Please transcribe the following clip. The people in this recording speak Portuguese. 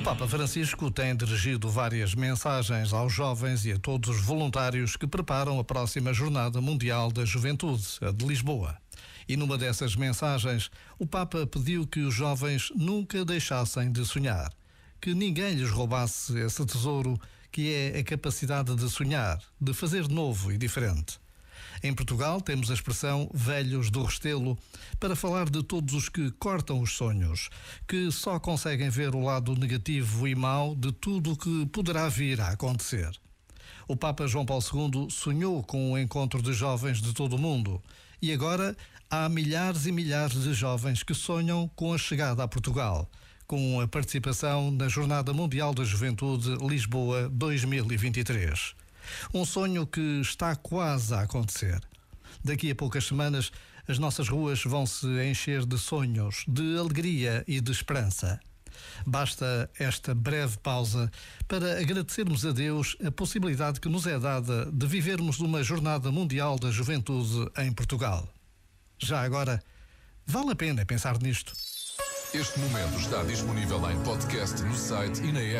O Papa Francisco tem dirigido várias mensagens aos jovens e a todos os voluntários que preparam a próxima Jornada Mundial da Juventude, a de Lisboa. E numa dessas mensagens, o Papa pediu que os jovens nunca deixassem de sonhar, que ninguém lhes roubasse esse tesouro que é a capacidade de sonhar, de fazer novo e diferente. Em Portugal temos a expressão velhos do Restelo para falar de todos os que cortam os sonhos, que só conseguem ver o lado negativo e mau de tudo o que poderá vir a acontecer. O Papa João Paulo II sonhou com o encontro de jovens de todo o mundo e agora há milhares e milhares de jovens que sonham com a chegada a Portugal, com a participação na Jornada Mundial da Juventude Lisboa 2023. Um sonho que está quase a acontecer. Daqui a poucas semanas, as nossas ruas vão se encher de sonhos, de alegria e de esperança. Basta esta breve pausa para agradecermos a Deus a possibilidade que nos é dada de vivermos uma Jornada Mundial da Juventude em Portugal. Já agora, vale a pena pensar nisto. Este momento está disponível em podcast no site e na app.